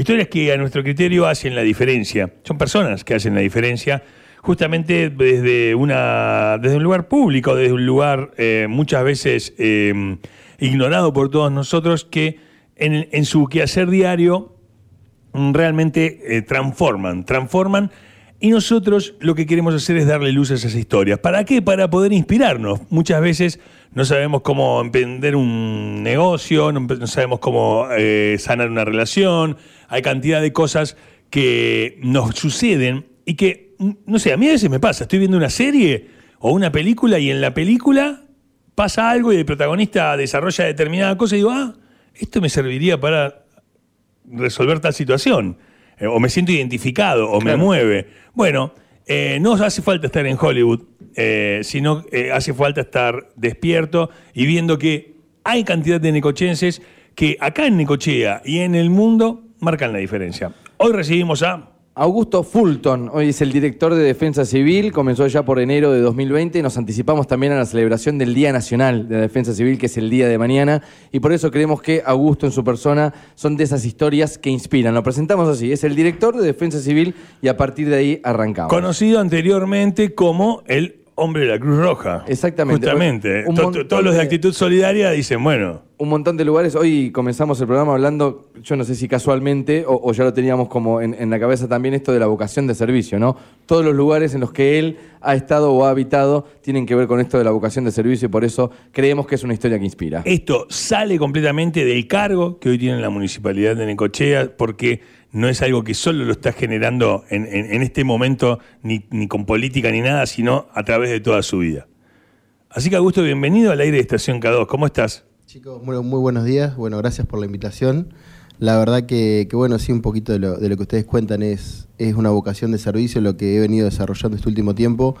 Historias que a nuestro criterio hacen la diferencia. Son personas que hacen la diferencia justamente desde, una, desde un lugar público, desde un lugar eh, muchas veces eh, ignorado por todos nosotros, que en, su quehacer diario realmente eh, transforman, transforman. Y nosotros lo que queremos hacer es darle luz a esas historias. ¿Para qué? Para poder inspirarnos. Muchas veces no sabemos cómo emprender un negocio, no, sabemos cómo sanar una relación. Hay cantidad de cosas que nos suceden y que, no sé, a mí a veces me pasa. Estoy viendo una serie o una película y en la película pasa algo y el protagonista desarrolla determinada cosa y digo, ah, esto me serviría para resolver tal situación. Eh, o me siento identificado, o me mueve. Bueno, eh, no hace falta estar en Hollywood, eh, sino eh, hace falta estar despierto y viendo que hay cantidad de necochenses que acá en Necochea y en el mundo marcan la diferencia. Hoy recibimos a Augusto Fulton, hoy es el director de Defensa Civil, comenzó ya por enero de 2020 y nos anticipamos también a la celebración del Día Nacional de la Defensa Civil, que es el día de mañana, y por eso creemos que Augusto en su persona son de esas historias que inspiran. Lo presentamos así, es el director de Defensa Civil y a partir de ahí arrancamos. conocido anteriormente como el hombre de la Cruz Roja. Exactamente. Justamente. Todos los de de- actitud solidaria dicen, bueno, un montón de lugares. Hoy comenzamos el programa hablando, yo no sé si casualmente o, o ya lo teníamos como en, en la cabeza también esto de la vocación de servicio, ¿no? Todos los lugares en los que él ha estado o ha habitado tienen que ver con esto de la vocación de servicio y por eso creemos que es una historia que inspira. Esto sale completamente del cargo que hoy tiene la municipalidad de Necochea, porque no es algo que solo lo está generando en, en- en este momento, ni, ni con política ni nada, sino a través de toda su vida. Así que, Augusto, bienvenido al aire de Estación K2. ¿Cómo estás? Chicos, bueno, muy buenos días. Bueno, gracias por la invitación. La verdad que, que, bueno, sí, un poquito de lo, de lo que ustedes cuentan es, es una vocación de servicio, lo que he venido desarrollando este último tiempo.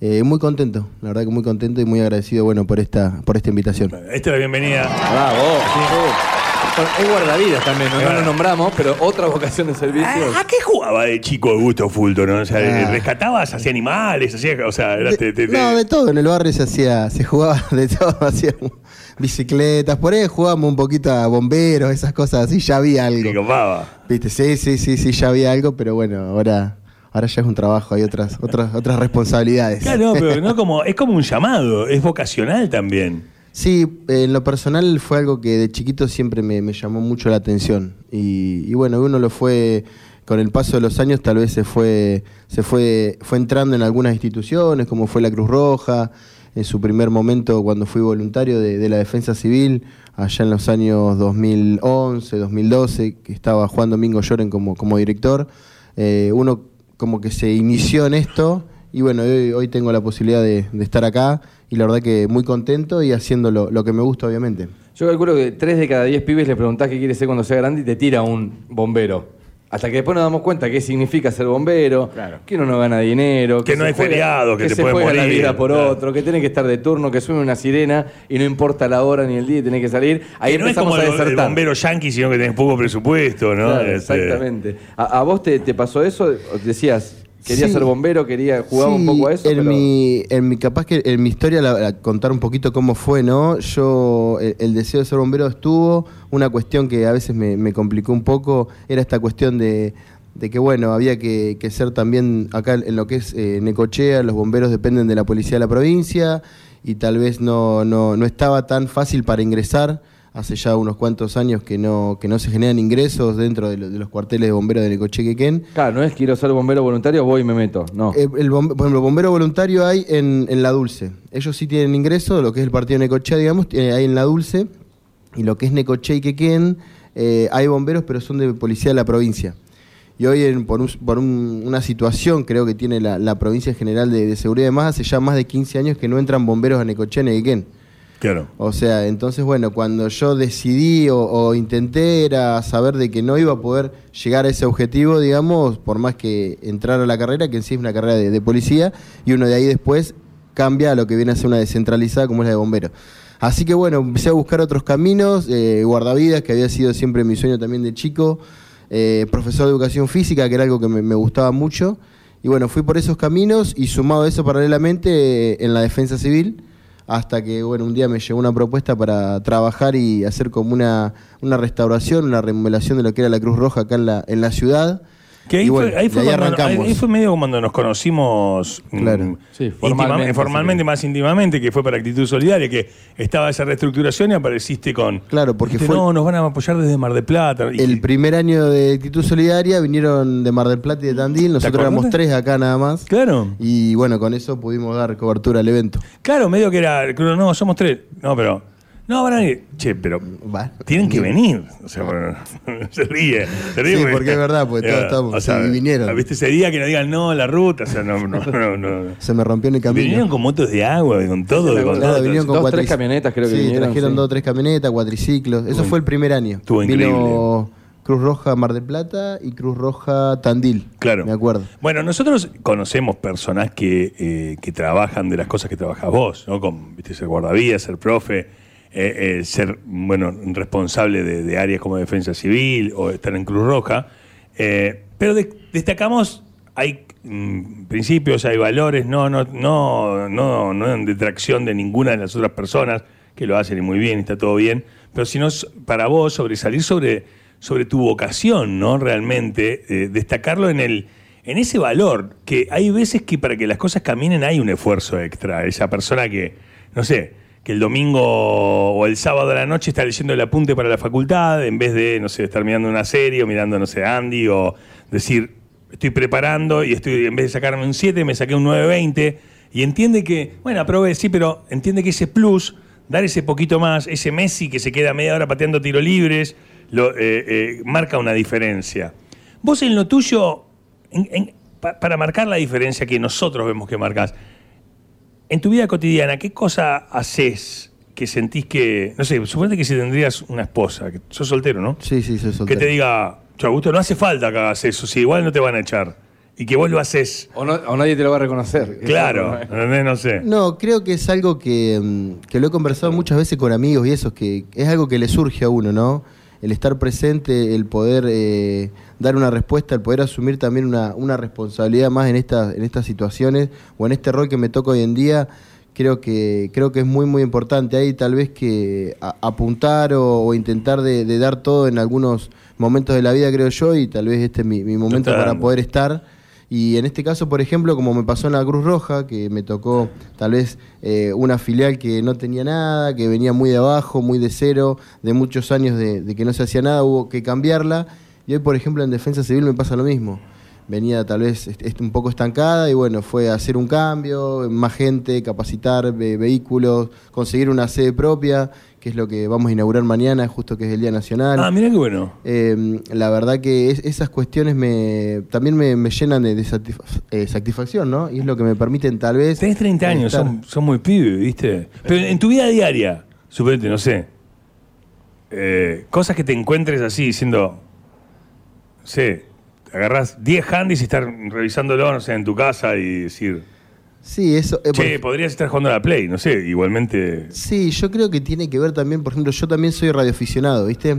Eh, muy contento, la verdad que muy contento y muy agradecido, bueno, por esta, por esta invitación. Esta es la bienvenida. Bravo. Es guardavidas también, ¿no? No lo nombramos, pero otra vocación de servicio. ¿A, a qué jugaba de chico Augusto Fulton? no? O sea, Ah. ¿rescatabas? ¿Hacía animales? Hacía, o sea, era- te- te- te- No, de todo, en el barrio se hacía, se jugaba de todo, hacíamos bicicletas, por ahí jugábamos un poquito a bomberos, esas cosas así, ya había algo. te copaba. Viste, sí, sí, sí, sí, ya había algo, pero bueno, ahora, ahora ya es un trabajo, hay otras, otras, otras responsabilidades. Claro, no, pero no como, es como un llamado, es vocacional también. Sí, en lo personal fue algo que de chiquito siempre me, llamó mucho la atención. Y, y bueno, uno lo fue, con el paso de los años tal vez se fue, se fue, fue entrando en algunas instituciones, como fue la Cruz Roja, en su primer momento cuando fui voluntario de, la Defensa Civil, allá en los años 2011, 2012, que estaba Juan Domingo Lloren como, como director. Eh, uno como que se inició en esto y bueno, hoy, hoy tengo la posibilidad de estar acá y la verdad que muy contento y haciendo lo, lo que me gusta obviamente. Yo calculo que tres de cada diez pibes le preguntás qué quiere ser cuando sea grande y te tira un bombero. Hasta que después nos damos cuenta qué significa ser bombero, que uno no gana dinero, Que no se hay feriado, que te se juega la morir, vida por claro. otro, que tenés que estar de turno, que suene una sirena y no importa la hora ni el día y tenés que salir. Ahí Que no es empezamos como a el desertar. bombero yankee, sino que tenés poco presupuesto, ¿no? Claro, Este, exactamente. ¿A, a vos te, te pasó eso? ¿O Decías, quería Sí. ser bombero, quería jugaba un poco a eso. En, pero- mi, en mi, capaz que en mi historia, la- la- contar un poquito cómo fue, ¿no? Yo, el, el deseo de ser bombero estuvo. Una cuestión que a veces me, me complicó un poco era esta cuestión de, de que, bueno, había que, que ser también acá en lo que es eh, Necochea, los bomberos dependen de la policía de la provincia y tal vez no, no, no estaba tan fácil para ingresar. Hace ya unos cuantos años que no, que no se generan ingresos dentro de, lo- de los cuarteles de bomberos de Necochea y Quequén. Claro, no es quiero ser bombero voluntario, voy y me meto. No. Eh, el por ejemplo, bombero voluntario hay en, en La Dulce. Ellos sí tienen ingreso, lo que es el partido de Necochea, digamos, eh, hay en La Dulce. Y lo que es Necochea y Quequén, eh, hay bomberos, pero son de policía de la provincia. Y hoy, en- por, un- por un- una situación, creo que tiene la, la Provincia General de, de Seguridad y demás, hace ya más de 15 años que no entran bomberos a Necochea ni a Quequén. Claro. O sea, entonces, bueno, cuando yo decidí o, intenté era saber de que no iba a poder llegar a ese objetivo, digamos, por más que entrar a la carrera, que en sí es una carrera de, policía, y uno de ahí después cambia a lo que viene a ser una descentralizada como es la de bomberos. Así que bueno, empecé a buscar otros caminos, eh, guardavidas, que había sido siempre mi sueño también de chico, eh, profesor de educación física, que era algo que me, me gustaba mucho, y bueno, fui por esos caminos y sumado a eso paralelamente eh, en la defensa civil, hasta que, bueno, un día me llegó una propuesta para trabajar y hacer como una, una restauración, una remodelación de lo que era la Cruz Roja acá en la, en la ciudad. Que ahí, bueno, fue, ahí, fue ahí cuando- arrancamos. ahí fue medio como cuando nos conocimos mm, Claro. Sí, formalmente, formalmente, sí. más íntimamente, que fue para Actitud Solidaria, que estaba esa reestructuración y apareciste con... Claro, porque dijiste, fue- No, nos van a apoyar desde Mar del Plata. Y- El primer año de Actitud Solidaria vinieron de Mar del Plata y de Tandil, nosotros éramos tres acá nada más. Claro, Y bueno, con eso pudimos dar cobertura al evento. claro, medio que era... No, somos tres. No, pero... No, van a ir. Che, pero... Va. Tienen que venir. O sea, bueno, se ríe. Se ríe Sí, porque es verdad, porque todos estamos, o sí, vinieron. ¿Viste ese día que nos digan no, la ruta? O sea, no, no, no. no. Se me rompió en el camino. Vinieron con motos de agua, con todo. me con todo. Vinieron con Dos, cuatric- tres camionetas creo que sí, vinieron, trajeron sí. dos o tres camionetas, cuatriciclos. Eso fue el primer año. Estuvo Vino Cruz Roja Mar del Plata y Cruz Roja Tandil. Claro. Me acuerdo. Bueno, nosotros conocemos personas que, eh, que trabajan de las cosas que trabajas vos, ¿no? Con, viste, ser guardavías, ser profe, eh, eh, ser, bueno, responsable de, áreas como defensa civil o estar en Cruz Roja. Eh, pero de- destacamos, hay mm, principios, hay valores, no, no, no, no, no en detracción de ninguna de las otras personas que lo hacen y muy bien, está todo bien, pero sino para vos sobresalir sobre, sobre tu vocación, ¿no? Realmente, destacarlo en el en ese valor, que hay veces que para que las cosas caminen hay un esfuerzo extra. Esa persona que, no sé, que el domingo o el sábado a la noche está leyendo el apunte para la facultad, en vez de, no sé, estar mirando una serie o mirando, no sé, Andy, o decir, estoy preparando y estoy, en vez de sacarme un 7, me saqué un 9.20, y entiende que, bueno, aprobé, sí, pero entiende que ese plus, dar ese poquito más, ese Messi que se queda media hora pateando tiros libres, lo, eh, eh, marca una diferencia. Vos en lo tuyo, para marcar la diferencia que nosotros vemos que marcas, en tu vida cotidiana, ¿qué cosa haces que sentís que, no sé, suponete que si tendrías una esposa, que sos soltero, ¿no? Sí, sí, soy Que soltero. te diga, "Che, Augusto, no hace falta que hagas eso, si igual no te van a echar. Y que vos lo haces. O, no- o nadie te lo va a reconocer. Claro, ¿entendés? no sé. No, creo que es algo que, mm, que lo he conversado muchas veces con amigos y eso, que es algo que le surge a uno, ¿no? El estar presente, el poder eh, dar una respuesta, el poder asumir también una, una responsabilidad más en, esta, en estas situaciones o en este rol que me toca hoy en día, creo que, creo que es muy, muy importante. Hay tal vez que a- apuntar o, o intentar de, de dar todo en algunos momentos de la vida, creo yo, y tal vez este es mi, mi momento para poder estar. Y en este caso, por ejemplo, como me pasó en la Cruz Roja, que me tocó tal vez eh, una filial que no tenía nada, que venía muy de abajo, muy de cero, de muchos años de, de que no se hacía nada, hubo que cambiarla. Y hoy, por ejemplo, en Defensa Civil me pasa lo mismo. Venía tal vez un poco estancada y bueno, fue hacer un cambio, más gente, capacitar ve- vehículos, conseguir una sede propia, que es lo que vamos a inaugurar mañana, justo que es el Día Nacional. Ah, mira qué bueno. Eh, la verdad que es- esas cuestiones me también me, me llenan de, de satisfa- eh, satisfacción, ¿no? Y es lo que me permiten tal vez... Tenés 30 años, estar- son, son muy pibes, ¿viste? Pero en tu vida diaria, suponete, no sé, eh, cosas que te encuentres así diciendo, sé, agarrás 10 handys y estar revisándolo, no sé, en tu casa y decir, Sí, eso... eh, podrías estar jugando a la Play, no sé, igualmente... Sí, yo creo que tiene que ver también, por ejemplo, yo también soy radioaficionado, ¿viste?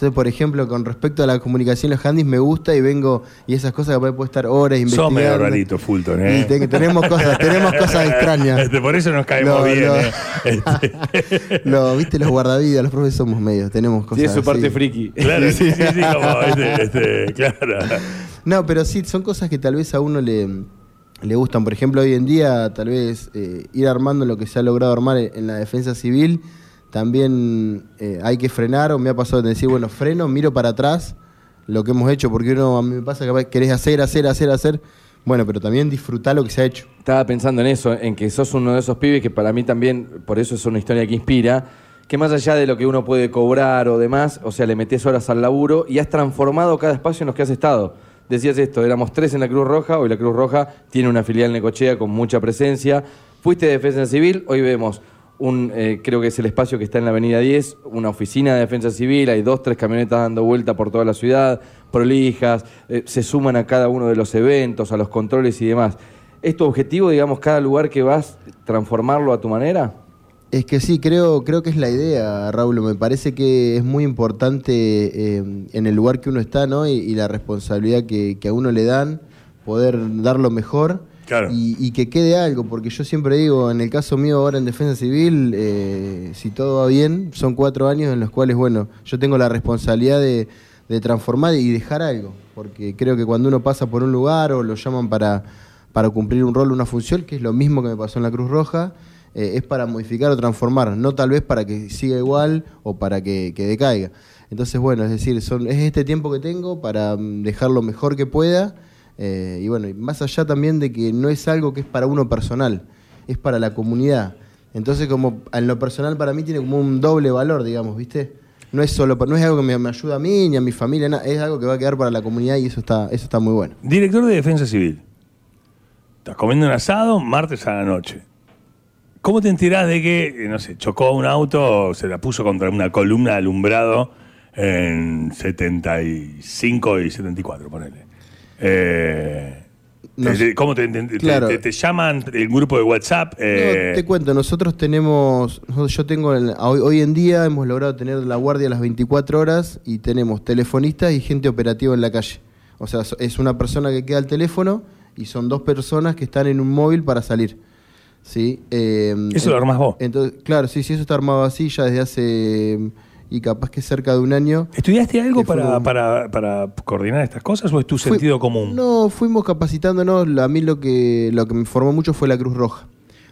Entonces, por ejemplo, con respecto a la comunicación, los handys me gusta y vengo y esas cosas que puedo estar horas investigando. Sos medio rarito, Fulton, ¿eh? Y te- tenemos cosas, tenemos cosas extrañas. Este, por eso nos caemos No, bien, no. ¿eh? Este, Lo, ¿Viste? Los guardavidas, los profes somos medios, tenemos cosas Tiene su parte así. friki. claro, sí, sí, sí, como, este, este, claro. No, pero sí, son cosas que tal vez a uno le, le gustan. Por ejemplo, hoy en día, tal vez eh, ir armando lo que se ha logrado armar en la defensa civil, también eh, hay que frenar, o me ha pasado de decir, bueno, freno, miro para atrás lo que hemos hecho, porque uno a mí me pasa que querés hacer, hacer, hacer, hacer. Bueno, pero también disfrutar lo que se ha hecho. Estaba pensando en eso, en que sos uno de esos pibes que para mí también, por eso es una historia que inspira, que más allá de lo que uno puede cobrar o demás, o sea, le metés horas al laburo y has transformado cada espacio en los que has estado. Decías esto, éramos tres en la Cruz Roja, hoy la Cruz Roja tiene una filial Necochea con mucha presencia. Fuiste de Defensa Civil, hoy vemos un, eh, creo que es el espacio que está en la Avenida 10, una oficina de Defensa Civil, hay dos, tres camionetas dando vuelta por toda la ciudad, prolijas, eh, se suman a cada uno de los eventos, a los controles y demás. ¿Es tu objetivo, digamos, cada lugar que vas, transformarlo a tu manera? Es que sí, creo, creo que es la idea, Raúl. Me parece que es muy importante eh, en el lugar que uno está, ¿no? Y, la responsabilidad que, que a uno le dan, poder dar lo mejor. Y, que quede algo, porque yo siempre digo, en el caso mío ahora en Defensa Civil, eh, si todo va bien, son cuatro años en los cuales, bueno, yo tengo la responsabilidad de, de transformar y dejar algo, porque creo que cuando uno pasa por un lugar o lo llaman para, para cumplir un rol, una función, que es lo mismo que me pasó en la Cruz Roja, eh, es para modificar o transformar, no tal vez para que siga igual o para que, que decaiga. Entonces, bueno, es decir, son, es este tiempo que tengo para mm, dejar lo mejor que pueda. Eh, y bueno, más allá también de que no es algo que es para uno personal, es para la comunidad. Entonces, como en lo personal para mí tiene como un doble valor, digamos, ¿viste? No es solo, no es algo que me, me ayuda a mí ni a mi familia, nada, es algo que va a quedar para la comunidad y eso está, eso está muy bueno. Director de Defensa Civil. Estás comiendo un asado martes a la noche. ¿Cómo te enterás de que, eh, no sé, chocó un auto o se la puso contra una columna de alumbrado en 75 y 74, ponele? Eh, ¿Cómo te, te- te- Claro. te- te llaman el grupo de WhatsApp? Eh, No, te cuento, nosotros tenemos, yo tengo, el- hoy, hoy en día hemos logrado tener la guardia a las 24 horas y tenemos telefonistas y gente operativa en la calle. O sea, es una persona que queda al teléfono y son dos personas que están en un móvil para salir. ¿Sí? Eh, Eso lo armás vos. Entonces, claro, sí, sí, eso está armado así ya desde hace, y capaz que cerca de un año. ¿Estudiaste algo para, un- para, para coordinar estas cosas o es tu Fui- sentido común? No, fuimos capacitándonos. A mí lo que, lo que me formó mucho fue la Cruz Roja.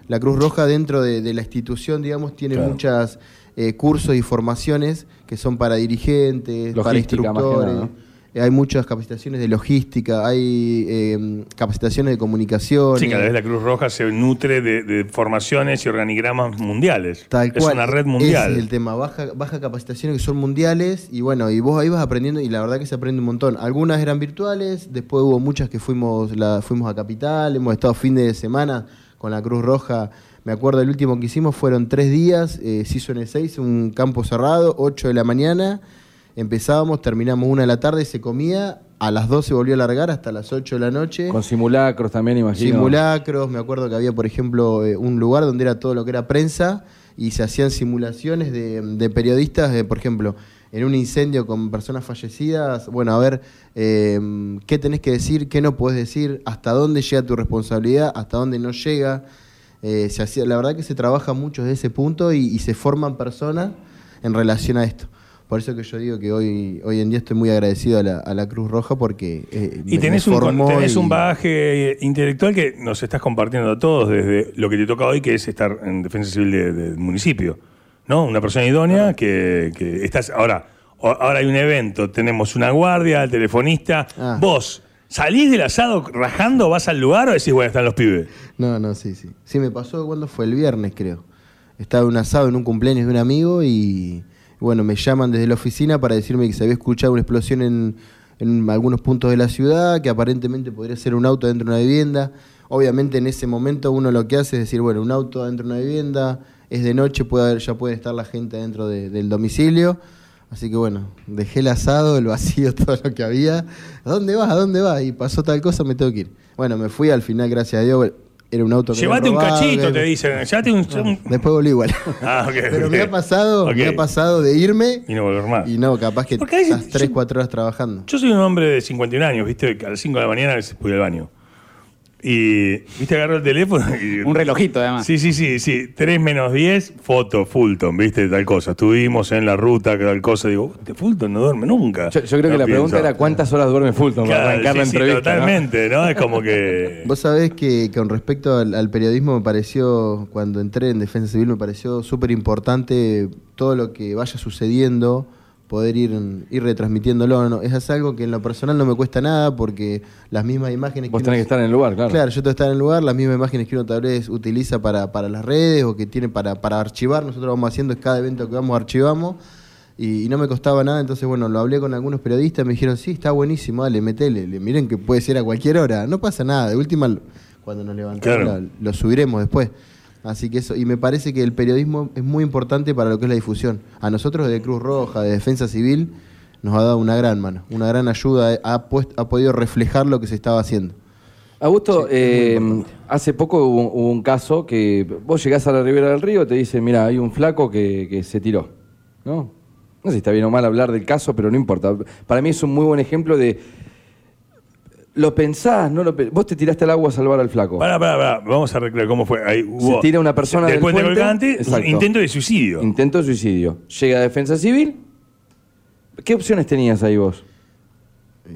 La Cruz Roja dentro de, de la institución, digamos, tiene Claro. muchas eh, cursos y formaciones que son para dirigentes, para Logística, más que instructores. nada, Hay muchas capacitaciones de logística, hay eh, capacitaciones de comunicación. Sí, cada eh, vez la Cruz Roja se nutre de, de formaciones y organigramas mundiales. Tal es una red Ese mundial. es el tema, baja, baja capacitaciones que son mundiales y bueno, y vos ahí vas aprendiendo y la verdad que se aprende un montón. Algunas eran virtuales, después hubo muchas que fuimos, la, fuimos a Capital, hemos estado fin de semana con la Cruz Roja. Me acuerdo el último que hicimos fueron tres días, eh, se hizo en el 6, un campo cerrado, 8 de la mañana, empezábamos, terminamos una de la tarde, se comía, a las 12 volvió a largar hasta las 8 de la noche. Con simulacros también, imagino. Simulacros, me acuerdo que había, por ejemplo, eh, un lugar donde era todo lo que era prensa y se hacían simulaciones de, de periodistas, eh, por ejemplo, en un incendio con personas fallecidas, bueno, a ver, eh, qué tenés que decir, qué no podés decir, hasta dónde llega tu responsabilidad, hasta dónde no llega. Eh, se hacía, la verdad que se trabaja mucho desde ese punto y, y se forman personas en relación a esto. Por eso que yo digo que hoy, hoy en día estoy muy agradecido a la, a la Cruz Roja porque... eh, Y tenés, me un, tenés y- un bagaje intelectual que nos estás compartiendo a todos desde lo que te toca hoy, que es estar en defensa civil de- del municipio. ¿No? Una persona idónea que, que estás. Ahora, ahora hay un evento, tenemos una guardia, el telefonista. Ah. Vos, ¿salís del asado rajando, vas al lugar o decís, bueno, están los pibes? No, no, sí, sí. Sí, me pasó cuando fue el viernes, creo. Estaba en un asado en un cumpleaños de un amigo y, bueno, me llaman desde la oficina para decirme que se había escuchado una explosión en, en algunos puntos de la ciudad, que aparentemente podría ser un auto dentro de una vivienda. Obviamente en ese momento uno lo que hace es decir, bueno, un auto dentro de una vivienda, es de noche, puede haber- ya puede estar la gente dentro de- del domicilio. Así que bueno, dejé el asado, el vacío, todo lo que había. ¿A dónde vas? ¿A dónde vas? Y pasó tal cosa, me tengo que ir. Bueno, me fui al final, gracias a Dios. Era un auto que Llévate un cachito, que- te dicen. Llévate un. un- Después volví igual. Ah, ok, Pero ok. me ha pasado, me Ok. ha pasado de irme Y no volver más. y no, capaz que estás 3, yo- 4 horas trabajando. Yo soy un hombre de 51 años, ¿viste? Que A las 5 de la mañana a veces voy al baño. Y, ¿viste? Agarro el teléfono y... Un relojito, además. Sí, sí, sí, sí. 3 menos 10, foto, Fulton, ¿viste? Tal cosa. Estuvimos en la ruta, tal cosa. Digo, este Fulton no duerme nunca. Yo, yo creo No que la pienso. pregunta era cuántas horas duerme Fulton para arrancar la sí, sí, entrevista. ¿no? totalmente, ¿no? Es como que... Vos sabés que con respecto al, al periodismo me pareció, cuando entré en Defensa Civil, me pareció súper importante todo lo que vaya sucediendo, poder ir, ir retransmitiéndolo. ¿no? Es algo que en lo personal no me cuesta nada porque las mismas imágenes Vos que tenés que estar en el lugar, claro. Claro, yo tengo que estar en el lugar, las mismas imágenes que uno tal vez utiliza para, para las redes o que tiene para, para archivar, nosotros vamos haciendo es cada evento que vamos archivamos y, y no me costaba nada, entonces bueno, lo hablé con algunos periodistas, me dijeron, sí, está buenísimo, dale, metele, le, miren que puede ser a cualquier hora, no pasa nada, de última cuando nos levantamos Claro. lo, lo subiremos después. Así que eso, y me parece que el periodismo es muy importante para lo que es la difusión. A nosotros de Cruz Roja, de Defensa Civil, nos ha dado una gran mano, una gran ayuda, ha, puest- ha podido reflejar lo que se estaba haciendo. Augusto, eh, hace poco hubo, hubo un caso que vos llegás a la ribera del río, te dicen, mira, hay un flaco que, que se tiró. ¿No? No sé si está bien o mal hablar del caso, pero no importa. Para mí es un muy buen ejemplo de Lo pensás, no lo Vos te tiraste al agua a salvar al flaco. Pará, pará, pará. Vamos a recrear cómo fue. Ahí hubo, tira una persona del del puente colgante, exacto. intento de suicidio. Intento de suicidio. Llega a defensa civil. ¿Qué opciones tenías ahí vos?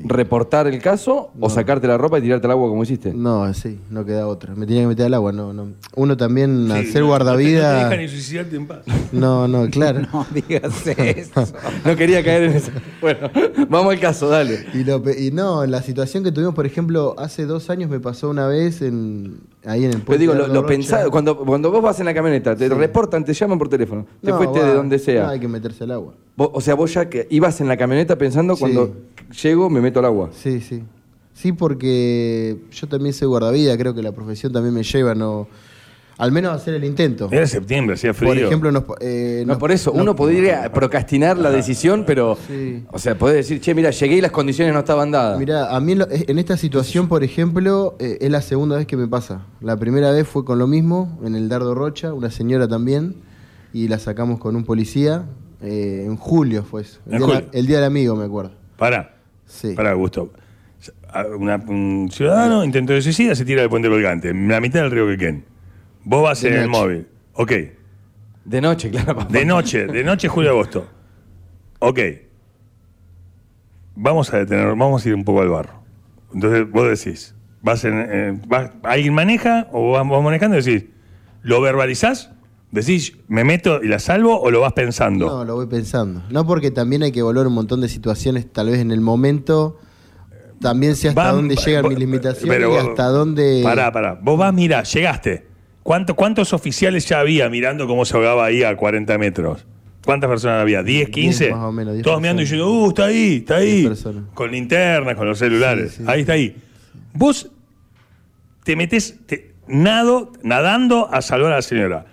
¿Reportar el caso o sacarte la ropa y tirarte al agua como hiciste? No, sí, no queda otra. Me tenía que meter al agua, no, no. Uno también, Sí, ser no- No te, guardavida. dejan suicidarte en paz. No, no, claro. No digas eso. no quería caer en eso. Bueno, vamos al caso, dale. Y, lo y no, la situación que tuvimos, por ejemplo, hace dos años me pasó una vez en, ahí en el Pero puente. digo, lo, lo cuando, cuando vos vas en la camioneta, te reportan, te llaman por teléfono, te No, fuiste va, de donde sea. No, hay que meterse al agua. Vos- o sea, vos ya que ibas en la camioneta pensando Sí. cuando llego me meto al agua. Sí, sí. Sí, porque yo también soy guardavida, creo que la profesión también me lleva, no. Al menos hacer el intento. Era septiembre, hacía frío. Por ejemplo, nos, eh, No, nos- por eso, nos- uno podría procrastinar la decisión, pero. Sí. O sea, podés decir, che, mira, llegué y las condiciones no estaban dadas. Mira, a mí en, lo- en esta situación, por ejemplo, eh, es la segunda vez que me pasa. La primera vez fue con lo mismo, en el Dardo Rocha, una señora también, y la sacamos con un policía. eh, en julio fue eso. El, En día, julio. el día del amigo, me acuerdo. Pará. Sí. Pará, Gusto. A- una- un ciudadano intento de suicida se tira del puente colgante, en la mitad del río Quequén. Vos vas De en el noche. móvil. Ok. De noche, claro. papá. De noche, de noche, julio, agosto. Ok. Vamos a detener, vamos a ir un poco al barro. Entonces vos decís, vas en, vas- ¿alguien maneja o vas, vas manejando y decís, ¿lo verbalizás? Decís, ¿me meto y la salvo o lo vas pensando? No, lo voy pensando. No porque también hay que evaluar un montón de situaciones, tal vez en el momento. También sé hasta dónde llegan va- mis limitaciones pero y vos- hasta dónde. Pará, pará. Vos vas, mirá, llegaste. ¿Cuánto- ¿Cuántos oficiales ya había mirando cómo se ahogaba ahí a 40 metros? ¿Cuántas personas había? ¿10, 15? más o menos, 10 Todos mirando y personas. diciendo, uh, está ahí, está 10 ahí. personas. Con linternas, con los celulares. Sí, sí. Ahí está ahí. Vos te metes te- nado, nadando a salvar a la señora.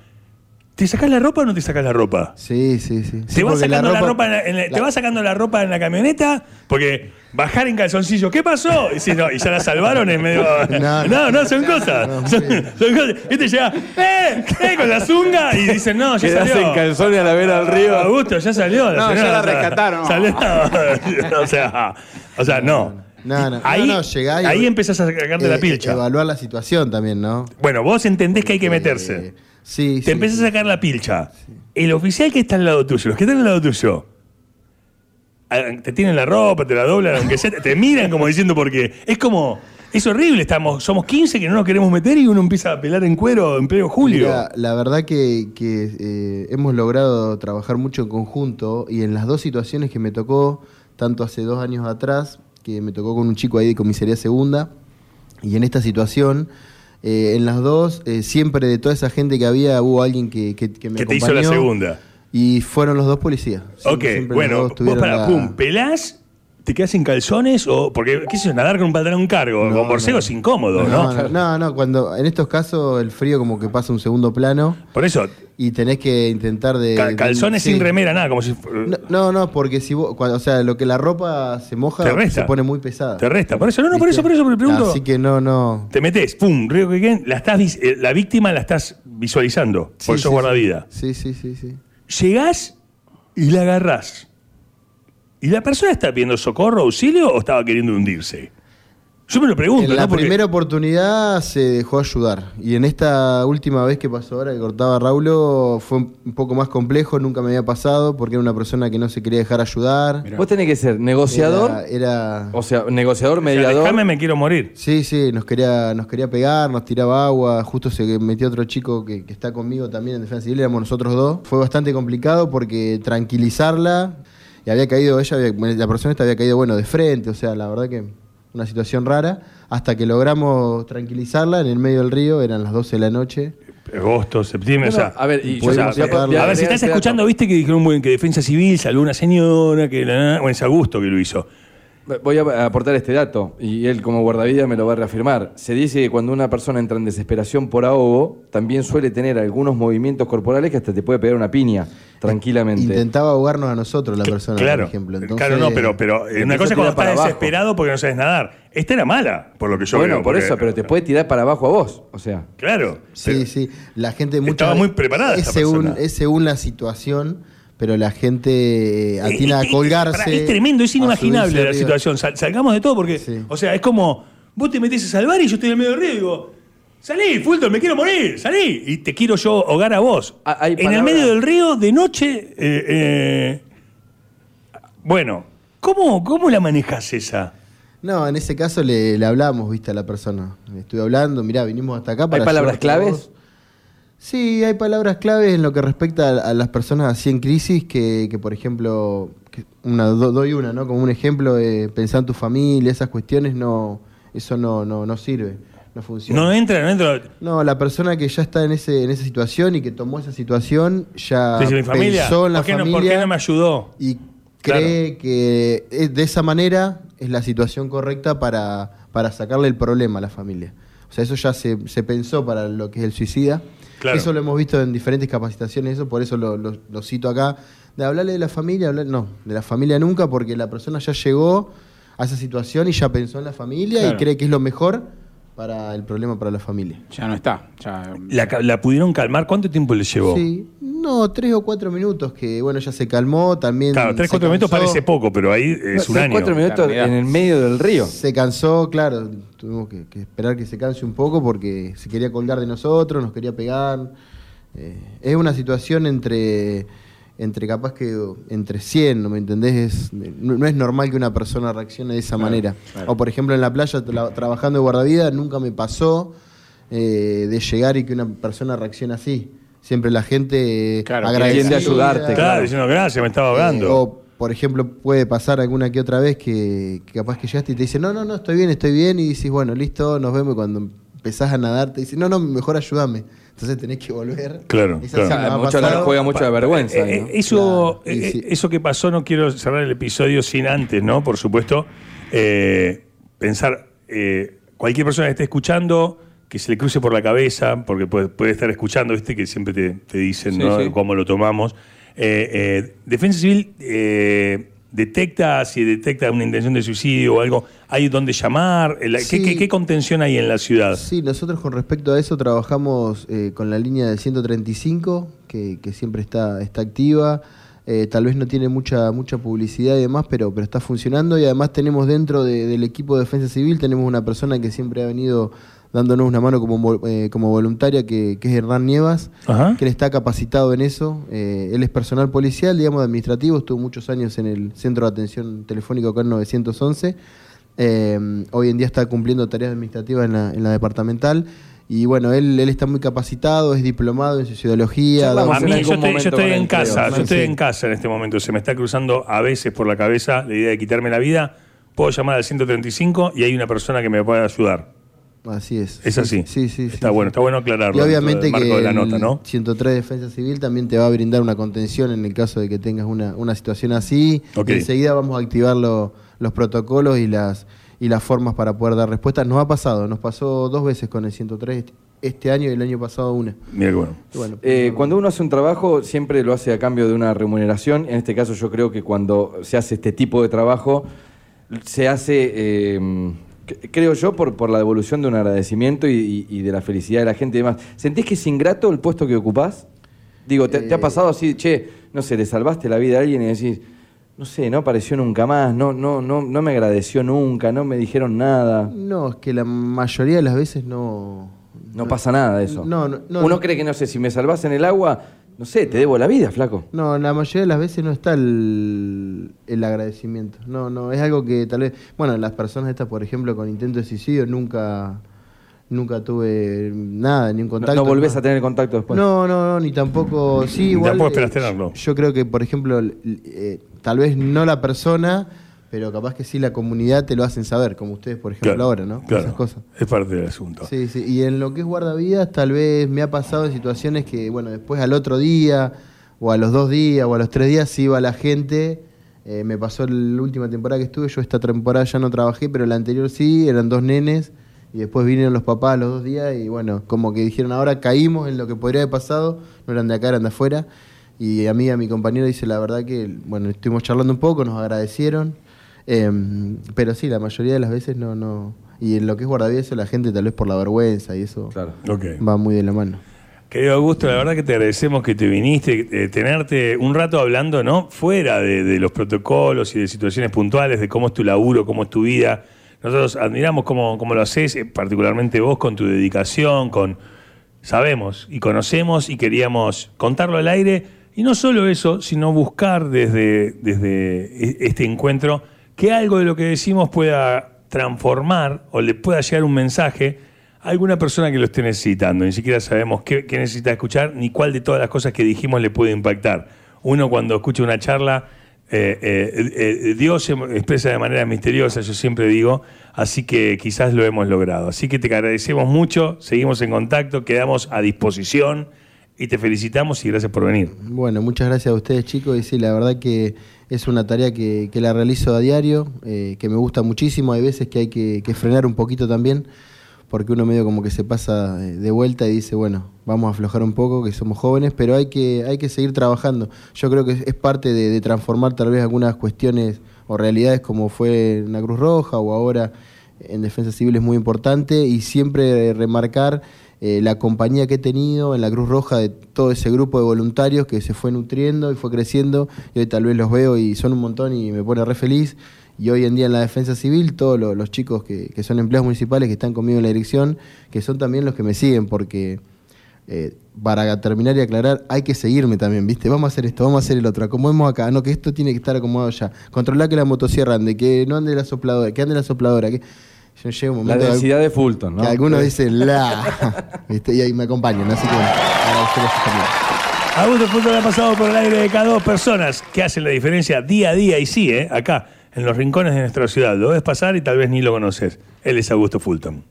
¿Te sacás la ropa o no te sacás la ropa? Sí, sí, sí. Sí, ¿Te vas, sacando la ropa en la- en la- la- ¿Te vas sacando la ropa en la camioneta? Porque bajar en calzoncillo, ¿qué pasó? Y, si no, y ya la salvaron en medio. No, No, no, son cosas. No, son, sí. son cosas. Y te llega, ¡eh! ¡eh! con la zunga y dicen, no, ya Quedás salió. en calzones a la vera al río. Augusto, ya salió. No, señora, ya la rescataron. salió. o sea, o sea, no. No, no, ahí, no, no, llegá y- ahí empezás a sacarte la eh, pilcha. Evaluar la situación también, ¿no? Bueno, vos entendés que hay que meterse. Eh, sí, Te sí. empezás a sacar la pilcha. El oficial que está al lado tuyo, los que están al lado tuyo, ah, te tienen la ropa, te la doblan, aunque sea, te miran como diciendo porque es como, es horrible, estamos, somos 15 que no nos queremos meter y uno empieza a pelar en cuero en pleno julio. Mira, la verdad que, que, eh, hemos logrado trabajar mucho en conjunto y en las dos situaciones que me tocó, tanto hace dos años atrás, que me tocó con un chico ahí de comisaría segunda, y en esta situación, eh, en las dos, eh, siempre de toda esa gente que había, hubo alguien que, que, que me que te hizo la segunda. Y fueron los dos policías. ok, Siempre- bueno, vos para, la- pum, pelás, te quedas en calzones o, porque, qué sé yo, nadar con un pantalón cargo, No, con borcego no. es incómodo, ¿no? No, no, no, cuando en estos casos el frío como que pasa a un segundo plano Por eso, y tenés que intentar de... ca- de- calzones sí. sin remera, nada, como si... No, no, porque si vos, cuando- o sea, lo que la ropa se moja Te resta. se pone muy pesada. Te resta. Por eso, no, no, por ¿Viste? eso, por eso, me pregunto. Así que no, no. Te metes, pum, Río Quequén, la, estás, eh, la víctima la estás visualizando, Sí, por eso sí, guardavida. Sí, sí, sí, sí. Llegás y la agarrás. ¿Y la persona está pidiendo socorro, auxilio o estaba queriendo hundirse? Yo me lo pregunto, En la ¿no? Porque- primera oportunidad se dejó ayudar. Y en esta última vez que pasó ahora, que cortaba a Raulo, fue un poco más complejo, nunca me había pasado, porque era una persona que no se quería dejar ayudar. Vos tenés que ser negociador, Era, era- o sea, negociador, O sea, mediador. Déjame, me quiero morir. Sí, sí, nos quería, nos quería pegar, nos tiraba agua, justo se metió otro chico que, que está conmigo también en Defensa Civil, éramos nosotros dos. Fue bastante complicado porque tranquilizarla, y había caído, ella, había- la persona esta había caído, bueno, de frente, o sea, la verdad que una situación rara, hasta que logramos tranquilizarla en el medio del río, eran las 12 de la noche. Agosto, septiembre, No, o sea. a ver, y o sea, a ver, si estás escuchando, viste que dijeron muy bien que Defensa Civil salvó a una señora, que la, bueno, es Augusto que lo hizo. Voy a aportar este dato y él como guardavida me lo va a reafirmar. Se dice que cuando una persona entra en desesperación por ahogo, también suele tener algunos movimientos corporales que hasta te puede pegar una piña tranquilamente. Intentaba ahogarnos a nosotros la persona, claro, por ejemplo. Entonces, claro, no, pero, pero eh, una cosa es cuando estás abajo. desesperado porque no sabes nadar. Esta era mala, por lo que yo bueno, veo. por porque- eso, pero te puede tirar para abajo a vos. O sea, Claro. Sí, sí. La gente muchas Estaba muy preparada Es esta según, persona. es según la situación, pero la gente eh, atina Es- a colgarse. Es tremendo, es inimaginable la situación. Sal- salgamos de todo porque, Sí. o sea, es como vos te metés a salvar y yo estoy en el medio del río y digo, salí, Fulton, me quiero morir, salí. Y te quiero yo ahogar a vos. Ah, hay en el medio del río, de noche, eh, eh, bueno, ¿cómo, ¿cómo la manejas esa? No, en ese caso le, le hablamos, viste, a la persona. Le estuve hablando, mirá, vinimos hasta acá para. ¿Hay palabras claves? vos. Sí, hay palabras claves en lo que respecta a, a las personas así en crisis, que, que, por ejemplo, que una, do- doy una, ¿no? Como un ejemplo de pensar en tu familia, esas cuestiones, no, eso no, no, no sirve, no funciona. No entra, no entra. No, la persona que ya está en ese en esa situación y que tomó esa situación ya Dice mi familia, pensó en la ¿por qué, no, familia por qué no me ayudó? y cree que de esa manera es la situación correcta para, para sacarle el problema a la familia. O sea, eso ya se, se pensó para lo que es el suicida. Claro. Eso lo hemos visto en diferentes capacitaciones, eso por eso lo, lo- lo cito acá. De hablarle de la familia, hablar- no, de la familia nunca, porque la persona ya llegó a esa situación y ya pensó en la familia Claro. y cree que es lo mejor para el problema para la familia. Ya no está. Ya, ¿La, pudieron calmar? ¿Cuánto tiempo le llevó? Sí, no, tres o cuatro minutos que, bueno, ya se calmó, también. Claro, tres, se cuatro minutos parece poco, pero ahí es No, un tres, año. cuatro minutos en el medio del río. Se cansó, claro, tuvimos que, que esperar que se canse un poco porque se quería colgar de nosotros, nos quería pegar. Eh, es una situación entre, entre capaz que entre 100, ¿no me entendés? Es- no, no es normal que una persona reaccione de esa manera. claro. O por ejemplo en la playa tra- trabajando de guardavida nunca me pasó eh, de llegar y que una persona reaccione así. Siempre la gente Claro, agradecida. tiende a ayudarte, Claro, claro. diciendo gracias, me estaba Eh, ahogando. o, por ejemplo, puede pasar alguna que otra vez que, que capaz que llegaste y te dice, no, no, no, estoy bien, estoy bien, y dices, bueno, listo, nos vemos. Y cuando empezás a nadar, te dice, no, no, mejor ayúdame. Entonces tenés que volver. Claro, claro. ha Mucho la- juega mucho la vergüenza. Eh, ¿no? eh, eso, Claro, eh, sí. eso que pasó, no quiero cerrar el episodio sin antes, ¿no? Por supuesto, eh, pensar, eh, cualquier persona que esté escuchando, que se le cruce por la cabeza, porque puede, puede estar escuchando, ¿viste? Que siempre te, te dicen, Sí, ¿no? sí. Cómo lo tomamos. Eh, eh, Defensa Civil eh, detecta, si detecta una intención de suicidio o algo, ¿hay donde llamar? La- ¿Qué, Sí. qué- qué contención hay en la ciudad? Sí, nosotros con respecto a eso trabajamos eh, con la línea del 135, que, que siempre está, está activa. Eh, tal vez no tiene mucha, mucha publicidad y demás, pero, pero está funcionando. Y además tenemos dentro de- del equipo de defensa civil, tenemos una persona que siempre ha venido dándonos una mano como, eh, como voluntaria, que, que es Hernán Nievas, Ajá. que él está capacitado en eso. Eh, él es personal policial, digamos, administrativo, estuvo muchos años en el Centro de Atención Telefónico acá en 911. Eh, hoy en día está cumpliendo tareas administrativas en la, en la departamental. Y bueno, él, él está muy capacitado, es diplomado en sociología. A mí, yo estoy, yo estoy en casa, creo. yo Sí. estoy en casa en este momento. Se me está cruzando a veces por la cabeza la idea de quitarme la vida. Puedo llamar al 135 y hay una persona que me puede ayudar. Así es. Es Sí, así. Sí, sí. Está sí, bueno, sí. está bueno aclararlo. Y obviamente del marco que de la el nota, ¿no? 103 Defensa Civil también te va a brindar una contención en el caso de que tengas una, una situación así. Enseguida vamos a activar lo- los protocolos y las, y las formas para poder dar respuestas. Nos ha pasado, nos pasó dos veces con el 103 este año y el año pasado una. Mira bueno. Eh, cuando uno hace un trabajo, siempre lo hace a cambio de una remuneración. En este caso, yo creo que cuando se hace este tipo de trabajo, se hace, eh, creo yo, por, por la devolución de un agradecimiento y, y- y de la felicidad de la gente y demás. ¿Sentís que es ingrato el puesto que ocupás? Digo, ¿te, te ha Eh. pasado así, che, no sé, le salvaste la vida a alguien y decís, no sé, no apareció nunca más, no, no, no, no me agradeció nunca, no me dijeron nada? no, es que la mayoría de las veces no. No pasa nada de eso. No, no, no, Uno no. cree que, no sé, si me salvás en el agua, no sé, te debo la vida, flaco. No, la mayoría de las veces no está el, el agradecimiento. No, no, es algo que tal vez, bueno, las personas estas, por ejemplo, con intento de suicidio nunca nunca tuve nada, ni un contacto. no volvés no. a tener contacto después. No, no, no, ni tampoco, sí, Ni igual. tampoco eh, esperas tenerlo. Yo creo que, por ejemplo, eh, tal vez no la persona, pero capaz que sí la comunidad te lo hacen saber, como ustedes, por ejemplo, Claro, ahora, ¿no? Claro. Esas cosas. Es parte del asunto. Sí, sí. Y en lo que es guardavidas, tal vez me ha pasado en situaciones que, bueno, después al otro día, o a los dos días, o a los tres días, se iba la gente. Eh, me pasó la última temporada que estuve, yo esta temporada ya no trabajé, pero la anterior sí, eran dos nenes. Y después vinieron los papás los dos días y bueno, como que dijeron, ahora caímos en lo que podría haber pasado, no eran de acá, eran de afuera. Y a mí, a mi compañero dice la verdad que, bueno, estuvimos charlando un poco, nos agradecieron. Em, pero sí, la mayoría de las veces no, no. Y en lo que es guardavidas, eso la gente tal vez por la vergüenza y eso Claro. Ok. va muy de la mano. Querido Augusto, la verdad que te agradecemos que te viniste, eh, tenerte un rato hablando, ¿no? Fuera de, de los protocolos y de situaciones puntuales, de cómo es tu laburo, cómo es tu vida. nosotros admiramos cómo, cómo lo haces, eh, particularmente vos con tu dedicación, con sabemos y conocemos y queríamos contarlo al aire. Y no solo eso, sino buscar desde, desde e- este encuentro que algo de lo que decimos pueda transformar o le pueda llegar un mensaje a alguna persona que lo esté necesitando. Ni siquiera sabemos qué, necesita escuchar ni cuál de todas las cosas que dijimos le puede impactar. Uno cuando escucha una charla, eh, eh, eh, Dios se expresa de manera misteriosa, yo siempre digo, así que quizás lo hemos logrado. Así que te agradecemos mucho, seguimos en contacto, quedamos a disposición y te felicitamos y gracias por venir. Bueno, muchas gracias a ustedes chicos y sí, la verdad que es una tarea que, que la realizo a diario, eh, que me gusta muchísimo, hay veces que hay que, frenar un poquito también, porque uno medio como que se pasa eh, de vuelta y dice, bueno, vamos a aflojar un poco, que somos jóvenes, pero hay que, hay que seguir trabajando. Yo creo que es, es parte de, de transformar tal vez algunas cuestiones o realidades como fue en la Cruz Roja o ahora en Defensa Civil es muy importante y siempre remarcar eh, la compañía que he tenido en la Cruz Roja de todo ese grupo de voluntarios que se fue nutriendo y fue creciendo y hoy tal vez los veo y son un montón y me pone re feliz. Y hoy en día en la Defensa Civil, todos lo- los, chicos que, que son empleados municipales que están conmigo en la dirección, que son también los que me siguen, porque eh, para terminar y aclarar, hay que seguirme también, ¿viste? Vamos a hacer esto, vamos a hacer el otro, acomodemos acá, no, que esto tiene que estar acomodado ya. Controlar que la motosierra ande, que no ande la sopladora, que ande la sopladora, que... Yo llego un La momento... densidad de Fulton, ¿no? Que algunos dicen la. ¿viste? Y ahí me acompañan, así que. Augusto Fútbol ha pasado por el aire de cada dos personas que hacen la diferencia día a día y sí, ¿eh? acá, en los rincones de nuestra ciudad. Lo ves pasar y tal vez ni lo conoces. Él es Augusto Fulton.